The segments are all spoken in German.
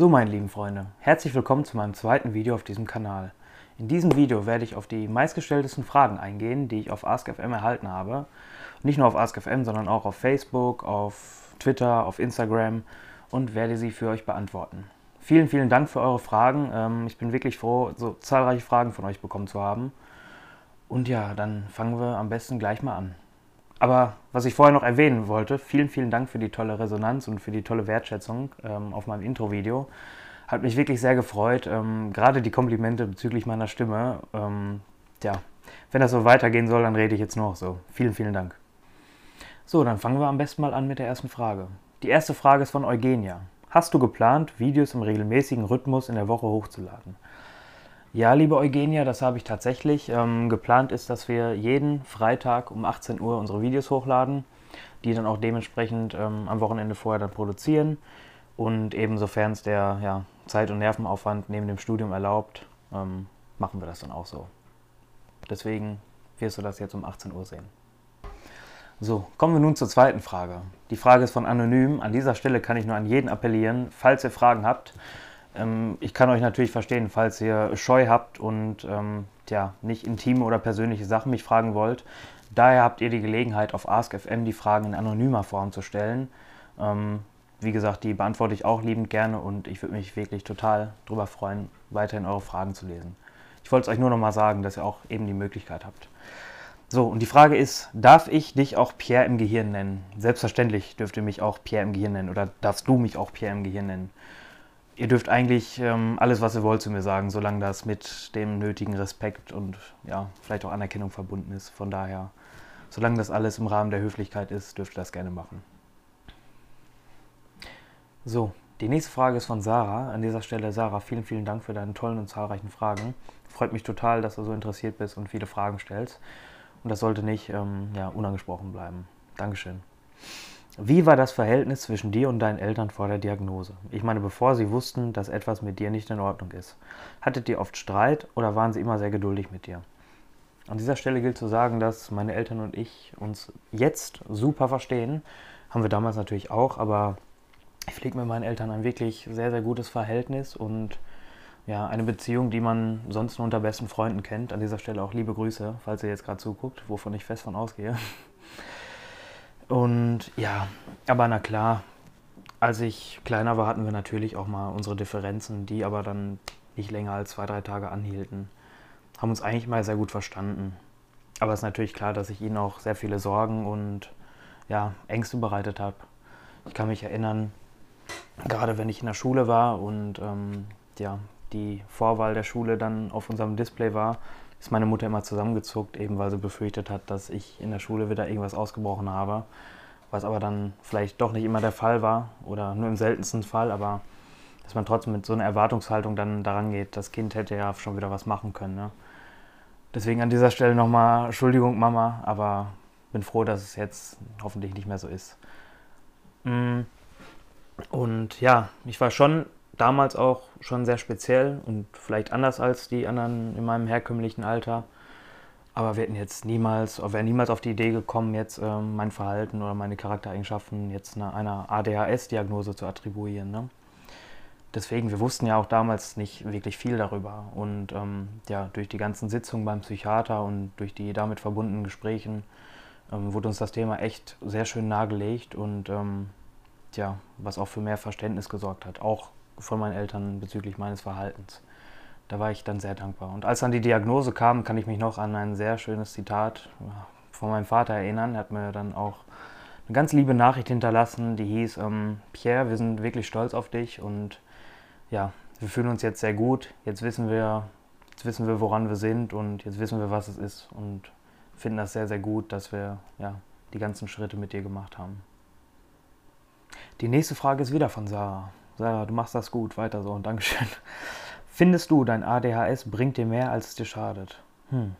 So meine lieben Freunde, herzlich willkommen zu meinem zweiten Video auf diesem Kanal. In diesem Video werde ich auf die meistgestelltesten Fragen eingehen, die ich auf AskFM erhalten habe. Nicht nur auf AskFM, sondern auch auf Facebook, auf Twitter, auf Instagram und werde sie für euch beantworten. Vielen, vielen Dank für eure Fragen. Ähm, ich bin wirklich froh, so zahlreiche Fragen von euch bekommen zu haben. Und ja, dann fangen wir am besten gleich mal an. Aber was ich vorher noch erwähnen wollte, vielen, vielen Dank für die tolle Resonanz und für die tolle Wertschätzung ähm, auf meinem Intro-Video. Hat mich wirklich sehr gefreut. Ähm, gerade die Komplimente bezüglich meiner Stimme. Ähm, ja, wenn das so weitergehen soll, dann rede ich jetzt nur noch so. Vielen, vielen Dank. So, dann fangen wir am besten mal an mit der ersten Frage. Die erste Frage ist von Eugenia. Hast du geplant, Videos im regelmäßigen Rhythmus in der Woche hochzuladen? Ja, liebe Eugenia, das habe ich tatsächlich. Ähm, geplant ist, dass wir jeden Freitag um 18 Uhr unsere Videos hochladen, die dann auch dementsprechend ähm, am Wochenende vorher dann produzieren. Und eben sofern es der ja, Zeit- und Nervenaufwand neben dem Studium erlaubt, ähm, machen wir das dann auch so. Deswegen wirst du das jetzt um 18 Uhr sehen. So, kommen wir nun zur zweiten Frage. Die Frage ist von Anonym. An dieser Stelle kann ich nur an jeden appellieren, falls ihr Fragen habt. Ähm, ich kann euch natürlich verstehen, falls ihr Scheu habt und ähm, ja, nicht intime oder persönliche Sachen mich fragen wollt. Daher habt ihr die Gelegenheit, auf AskFM die Fragen in anonymer Form zu stellen. Ähm, wie gesagt, die beantworte ich auch liebend gerne und ich würde mich wirklich total darüber freuen, weiterhin eure Fragen zu lesen. Ich wollte es euch nur noch mal sagen, dass ihr auch eben die Möglichkeit habt. So, und die Frage ist, darf ich dich auch Pierre im Gehirn nennen? Selbstverständlich dürft ihr mich auch Pierre im Gehirn nennen oder darfst du mich auch Pierre im Gehirn nennen. Ihr dürft eigentlich ähm, alles, was ihr wollt, zu mir sagen, solange das mit dem nötigen Respekt und ja, vielleicht auch Anerkennung verbunden ist. Von daher, solange das alles im Rahmen der Höflichkeit ist, dürft ihr das gerne machen. So, die nächste Frage ist von Sarah. An dieser Stelle, Sarah, vielen, vielen Dank für deine tollen und zahlreichen Fragen. Freut mich total, dass du so interessiert bist und viele Fragen stellst. Und das sollte nicht ähm, ja, unangesprochen bleiben. Dankeschön. Wie war das Verhältnis zwischen dir und deinen Eltern vor der Diagnose? Ich meine, bevor sie wussten, dass etwas mit dir nicht in Ordnung ist. Hattet ihr oft Streit oder waren sie immer sehr geduldig mit dir? An dieser Stelle gilt zu sagen, dass meine Eltern und ich uns jetzt super verstehen. Haben wir damals natürlich auch, aber ich pflege mit meinen Eltern ein wirklich sehr, sehr gutes Verhältnis und ja, eine Beziehung, die man sonst nur unter besten Freunden kennt. An dieser Stelle auch liebe Grüße, falls ihr jetzt gerade zuguckt, wovon ich fest von ausgehe. Und ja, aber na klar, als ich kleiner war, hatten wir natürlich auch mal unsere Differenzen, die aber dann nicht länger als zwei, drei Tage anhielten. Haben uns eigentlich mal sehr gut verstanden. Aber es ist natürlich klar, dass ich ihnen auch sehr viele Sorgen und ja, Ängste bereitet habe. Ich kann mich erinnern, gerade wenn ich in der Schule war und ähm, ja, die Vorwahl der Schule dann auf unserem Display war, ist meine Mutter immer zusammengezuckt, eben weil sie befürchtet hat, dass ich in der Schule wieder irgendwas ausgebrochen habe. Was aber dann vielleicht doch nicht immer der Fall war oder nur im seltensten Fall, aber dass man trotzdem mit so einer Erwartungshaltung dann daran geht, das Kind hätte ja schon wieder was machen können. Ne? Deswegen an dieser Stelle nochmal Entschuldigung, Mama, aber bin froh, dass es jetzt hoffentlich nicht mehr so ist. Mm. Und ja, ich war schon damals auch schon sehr speziell und vielleicht anders als die anderen in meinem herkömmlichen Alter. Aber wir hätten jetzt niemals, wären niemals auf die Idee gekommen, jetzt äh, mein Verhalten oder meine Charaktereigenschaften jetzt einer, einer ADHS-Diagnose zu attribuieren. Ne? Deswegen, wir wussten ja auch damals nicht wirklich viel darüber. Und ähm, ja, durch die ganzen Sitzungen beim Psychiater und durch die damit verbundenen Gesprächen ähm, wurde uns das Thema echt sehr schön nahegelegt und ähm, ja, was auch für mehr Verständnis gesorgt hat. Auch von meinen Eltern bezüglich meines Verhaltens. Da war ich dann sehr dankbar. Und als dann die Diagnose kam, kann ich mich noch an ein sehr schönes Zitat von meinem Vater erinnern. Er hat mir dann auch eine ganz liebe Nachricht hinterlassen, die hieß, ähm, Pierre, wir sind wirklich stolz auf dich und ja, wir fühlen uns jetzt sehr gut. Jetzt wissen wir, jetzt wissen wir, woran wir sind und jetzt wissen wir, was es ist und finden das sehr, sehr gut, dass wir ja, die ganzen Schritte mit dir gemacht haben. Die nächste Frage ist wieder von Sarah. Sarah, du machst das gut, weiter so und Dankeschön. Findest du, dein ADHS bringt dir mehr, als es dir schadet? Hm.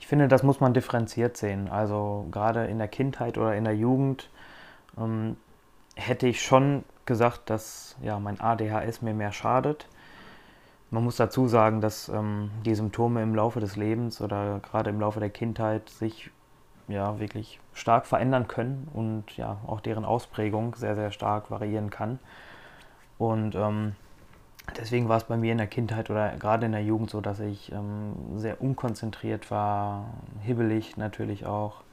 Ich finde, das muss man differenziert sehen. Also gerade in der Kindheit oder in der Jugend ähm, hätte ich schon gesagt, dass ja, mein ADHS mir mehr schadet. Man muss dazu sagen, dass ähm, die Symptome im Laufe des Lebens oder gerade im Laufe der Kindheit sich ja wirklich stark verändern können und ja auch deren Ausprägung sehr, sehr stark variieren kann. Und ähm, deswegen war es bei mir in der Kindheit oder gerade in der Jugend so, dass ich ähm, sehr unkonzentriert war, hibbelig natürlich auch,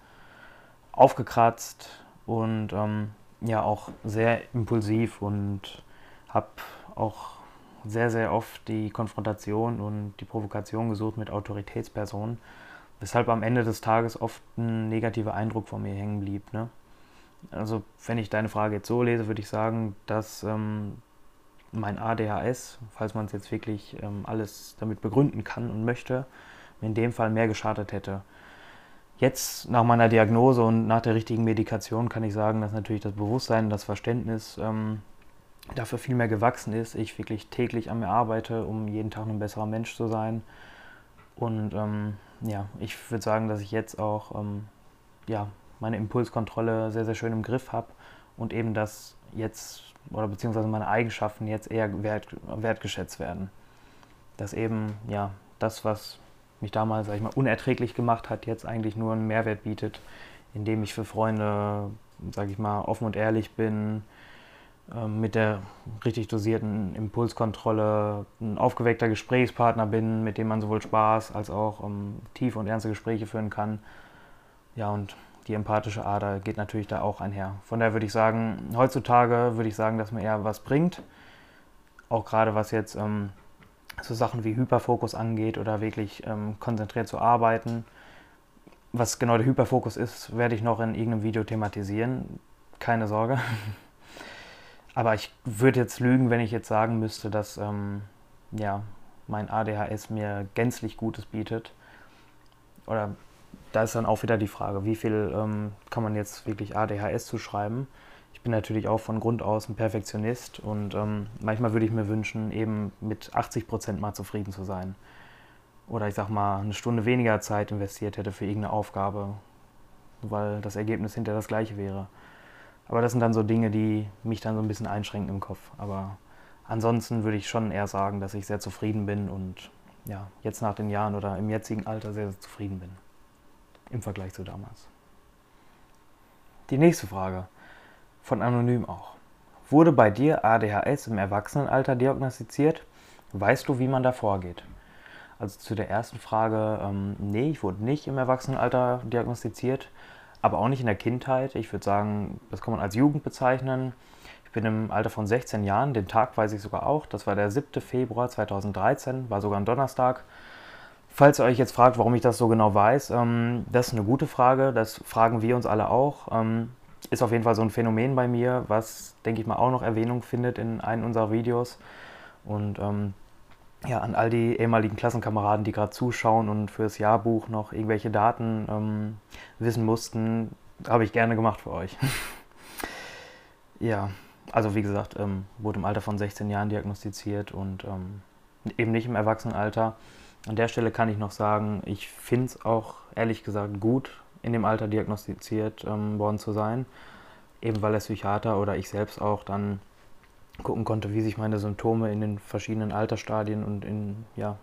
aufgekratzt und ähm, ja auch sehr impulsiv und habe auch sehr, sehr oft die Konfrontation und die Provokation gesucht mit Autoritätspersonen, weshalb am Ende des Tages oft ein negativer Eindruck von mir hängen blieb. Ne? Also wenn ich deine Frage jetzt so lese, würde ich sagen, dass ähm, mein ADHS, falls man es jetzt wirklich ähm, alles damit begründen kann und möchte, mir in dem Fall mehr geschadet hätte. Jetzt nach meiner Diagnose und nach der richtigen Medikation kann ich sagen, dass natürlich das Bewusstsein, das Verständnis ähm, dafür viel mehr gewachsen ist. Ich wirklich täglich an mir arbeite, um jeden Tag ein besserer Mensch zu sein. Und ähm, ja, ich würde sagen, dass ich jetzt auch ähm, ja, meine Impulskontrolle sehr, sehr schön im Griff habe und eben das jetzt oder beziehungsweise meine Eigenschaften jetzt eher wert, wertgeschätzt werden. Dass eben, ja, das, was mich damals, sag ich mal, unerträglich gemacht hat, jetzt eigentlich nur einen Mehrwert bietet, indem ich für Freunde, sag ich mal, offen und ehrlich bin, ähm, mit der richtig dosierten Impulskontrolle ein aufgeweckter Gesprächspartner bin, mit dem man sowohl Spaß als auch ähm, tiefe und ernste Gespräche führen kann. Ja, und die empathische Ader geht natürlich da auch einher. Von daher würde ich sagen, heutzutage würde ich sagen, dass mir eher was bringt. Auch gerade was jetzt ähm, so Sachen wie Hyperfokus angeht oder wirklich ähm, konzentriert zu arbeiten. Was genau der Hyperfokus ist, werde ich noch in irgendeinem Video thematisieren. Keine Sorge. Aber ich würde jetzt lügen, wenn ich jetzt sagen müsste, dass ähm, ja, mein ADHS mir gänzlich Gutes bietet. Oder da ist dann auch wieder die Frage, wie viel ähm, kann man jetzt wirklich ADHS zuschreiben? Ich bin natürlich auch von Grund aus ein Perfektionist und ähm, manchmal würde ich mir wünschen, eben mit 80 Prozent mal zufrieden zu sein. Oder ich sag mal, eine Stunde weniger Zeit investiert hätte für irgendeine Aufgabe, weil das Ergebnis hinterher das gleiche wäre. Aber das sind dann so Dinge, die mich dann so ein bisschen einschränken im Kopf. Aber ansonsten würde ich schon eher sagen, dass ich sehr zufrieden bin und ja, jetzt nach den Jahren oder im jetzigen Alter sehr, sehr zufrieden bin im Vergleich zu damals. Die nächste Frage, von Anonym auch. Wurde bei dir ADHS im Erwachsenenalter diagnostiziert? Weißt du, wie man da vorgeht? Also zu der ersten Frage, ähm, nee, ich wurde nicht im Erwachsenenalter diagnostiziert, aber auch nicht in der Kindheit. Ich würde sagen, das kann man als Jugend bezeichnen. Ich bin im Alter von 16 Jahren, den Tag weiß ich sogar auch, das war der 7. Februar 2013, war sogar ein Donnerstag, Falls ihr euch jetzt fragt, warum ich das so genau weiß, ähm, das ist eine gute Frage. Das fragen wir uns alle auch. Ähm, ist auf jeden Fall so ein Phänomen bei mir, was, denke ich mal, auch noch Erwähnung findet in einem unserer Videos. Und ähm, ja, an all die ehemaligen Klassenkameraden, die gerade zuschauen und fürs Jahrbuch noch irgendwelche Daten ähm, wissen mussten, habe ich gerne gemacht für euch. ja, also wie gesagt, ähm, wurde im Alter von 16 Jahren diagnostiziert und ähm, eben nicht im Erwachsenenalter. An der Stelle kann ich noch sagen, ich finde es auch ehrlich gesagt gut, in dem Alter diagnostiziert ähm, worden zu sein. Eben weil der Psychiater oder ich selbst auch dann gucken konnte, wie sich meine Symptome in den verschiedenen Altersstadien und in, ja,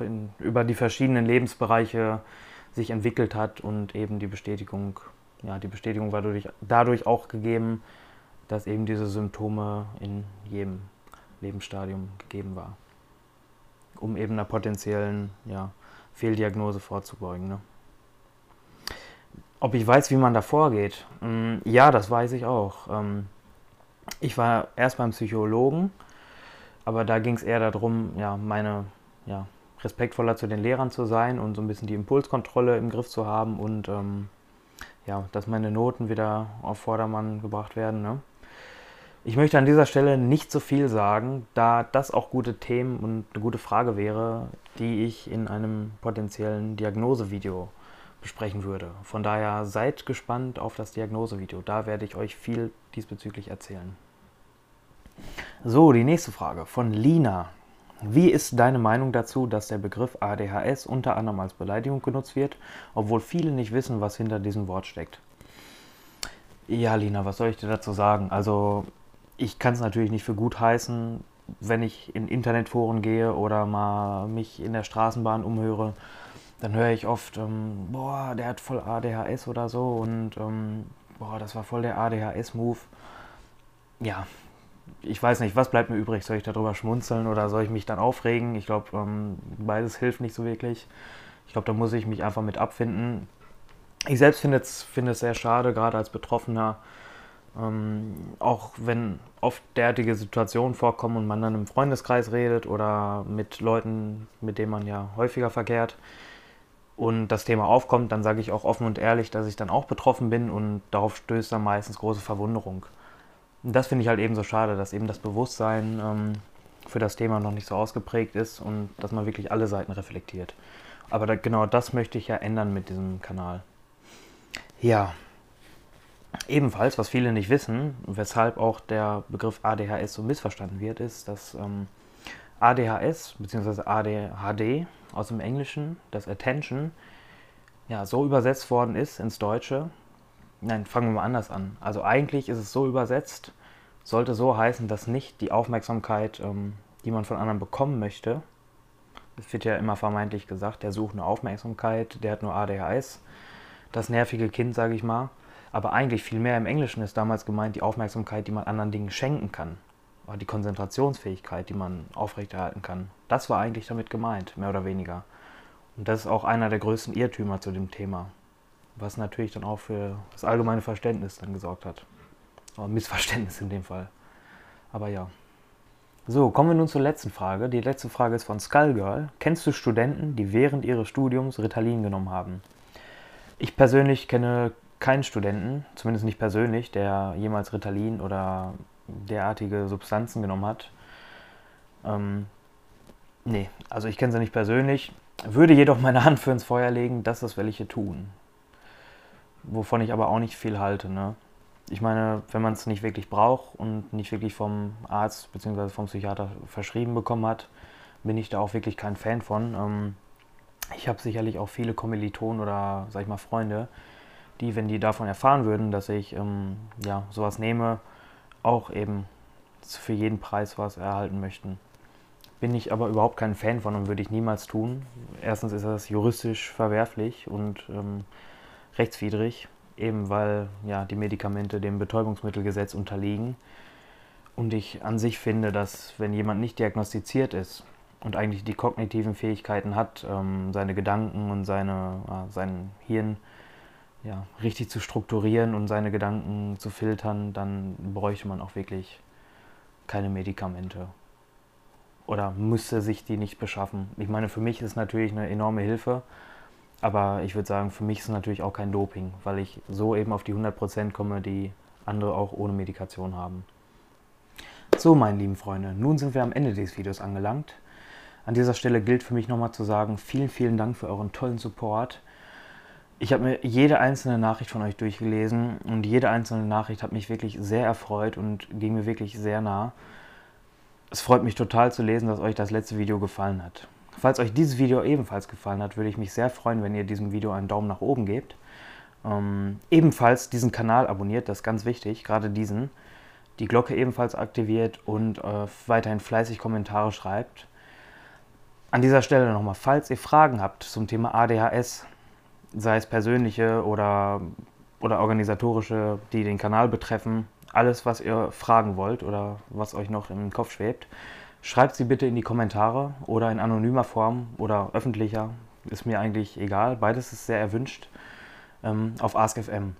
in, über die verschiedenen Lebensbereiche sich entwickelt hat und eben die Bestätigung, ja, die Bestätigung war dadurch, dadurch auch gegeben, dass eben diese Symptome in jedem Lebensstadium gegeben war um eben einer potenziellen ja, Fehldiagnose vorzubeugen. Ne? Ob ich weiß, wie man da vorgeht? Mm, ja, das weiß ich auch. Ähm, ich war erst beim Psychologen, aber da ging es eher darum, ja, meine, ja, respektvoller zu den Lehrern zu sein und so ein bisschen die Impulskontrolle im Griff zu haben und ähm, ja, dass meine Noten wieder auf Vordermann gebracht werden. Ne? Ich möchte an dieser Stelle nicht so viel sagen, da das auch gute Themen und eine gute Frage wäre, die ich in einem potenziellen Diagnosevideo besprechen würde. Von daher seid gespannt auf das Diagnosevideo. Da werde ich euch viel diesbezüglich erzählen. So, die nächste Frage von Lina. Wie ist deine Meinung dazu, dass der Begriff ADHS unter anderem als Beleidigung genutzt wird, obwohl viele nicht wissen, was hinter diesem Wort steckt? Ja, Lina, was soll ich dir dazu sagen? Also, ich kann es natürlich nicht für gut heißen, wenn ich in Internetforen gehe oder mal mich in der Straßenbahn umhöre, dann höre ich oft, ähm, boah, der hat voll ADHS oder so und ähm, boah, das war voll der ADHS-Move. Ja, ich weiß nicht, was bleibt mir übrig? Soll ich darüber schmunzeln oder soll ich mich dann aufregen? Ich glaube, ähm, beides hilft nicht so wirklich. Ich glaube, da muss ich mich einfach mit abfinden. Ich selbst finde es, finde es sehr schade, gerade als Betroffener, ähm, auch wenn oft derartige Situationen vorkommen und man dann im Freundeskreis redet oder mit Leuten, mit denen man ja häufiger verkehrt und das Thema aufkommt, dann sage ich auch offen und ehrlich, dass ich dann auch betroffen bin und darauf stößt dann meistens große Verwunderung. Und das finde ich halt eben so schade, dass eben das Bewusstsein ähm, für das Thema noch nicht so ausgeprägt ist und dass man wirklich alle Seiten reflektiert. Aber da, genau das möchte ich ja ändern mit diesem Kanal. Ja, Ebenfalls, was viele nicht wissen, weshalb auch der Begriff ADHS so missverstanden wird, ist, dass ähm, ADHS bzw. ADHD aus dem Englischen, das Attention, ja, so übersetzt worden ist ins Deutsche. Nein, fangen wir mal anders an. Also eigentlich ist es so übersetzt, sollte so heißen, dass nicht die Aufmerksamkeit, ähm, die man von anderen bekommen möchte, es wird ja immer vermeintlich gesagt, der sucht eine Aufmerksamkeit, der hat nur ADHS, das nervige Kind, sage ich mal, aber eigentlich viel mehr im Englischen ist damals gemeint die Aufmerksamkeit, die man anderen Dingen schenken kann. Oder die Konzentrationsfähigkeit, die man aufrechterhalten kann. Das war eigentlich damit gemeint, mehr oder weniger. Und das ist auch einer der größten Irrtümer zu dem Thema. Was natürlich dann auch für das allgemeine Verständnis dann gesorgt hat. Oder Missverständnis in dem Fall. Aber ja. So, kommen wir nun zur letzten Frage. Die letzte Frage ist von Skullgirl. Kennst du Studenten, die während ihres Studiums Ritalin genommen haben? Ich persönlich kenne keinen Studenten, zumindest nicht persönlich, der jemals Ritalin oder derartige Substanzen genommen hat. Ähm, nee, also ich kenne sie nicht persönlich, würde jedoch meine Hand für ins Feuer legen, dass das welche tun. Wovon ich aber auch nicht viel halte. Ne? Ich meine, wenn man es nicht wirklich braucht und nicht wirklich vom Arzt bzw. vom Psychiater verschrieben bekommen hat, bin ich da auch wirklich kein Fan von. Ähm, ich habe sicherlich auch viele Kommilitonen oder, sag ich mal, Freunde, die, wenn die davon erfahren würden, dass ich ähm, ja, sowas nehme, auch eben für jeden Preis was erhalten möchten. Bin ich aber überhaupt kein Fan von und würde ich niemals tun. Erstens ist das juristisch verwerflich und ähm, rechtswidrig, eben weil ja, die Medikamente dem Betäubungsmittelgesetz unterliegen. Und ich an sich finde, dass wenn jemand nicht diagnostiziert ist und eigentlich die kognitiven Fähigkeiten hat, ähm, seine Gedanken und seine, äh, sein Hirn ja, richtig zu strukturieren und seine Gedanken zu filtern, dann bräuchte man auch wirklich keine Medikamente. Oder müsste sich die nicht beschaffen. Ich meine, für mich ist es natürlich eine enorme Hilfe, aber ich würde sagen, für mich ist es natürlich auch kein Doping, weil ich so eben auf die 100% komme, die andere auch ohne Medikation haben. So, meine lieben Freunde, nun sind wir am Ende des Videos angelangt. An dieser Stelle gilt für mich nochmal zu sagen, vielen, vielen Dank für euren tollen Support. Ich habe mir jede einzelne Nachricht von euch durchgelesen und jede einzelne Nachricht hat mich wirklich sehr erfreut und ging mir wirklich sehr nah. Es freut mich total zu lesen, dass euch das letzte Video gefallen hat. Falls euch dieses Video ebenfalls gefallen hat, würde ich mich sehr freuen, wenn ihr diesem Video einen Daumen nach oben gebt. Ähm, ebenfalls diesen Kanal abonniert, das ist ganz wichtig, gerade diesen. Die Glocke ebenfalls aktiviert und äh, weiterhin fleißig Kommentare schreibt. An dieser Stelle nochmal, falls ihr Fragen habt zum Thema ADHS, sei es persönliche oder, oder organisatorische, die den Kanal betreffen, alles, was ihr fragen wollt oder was euch noch im Kopf schwebt, schreibt sie bitte in die Kommentare oder in anonymer Form oder öffentlicher, ist mir eigentlich egal, beides ist sehr erwünscht, ähm, auf AskFM.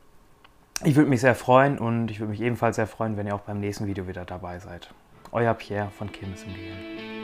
Ich würde mich sehr freuen und ich würde mich ebenfalls sehr freuen, wenn ihr auch beim nächsten Video wieder dabei seid. Euer Pierre von Kirmes im Gehirn.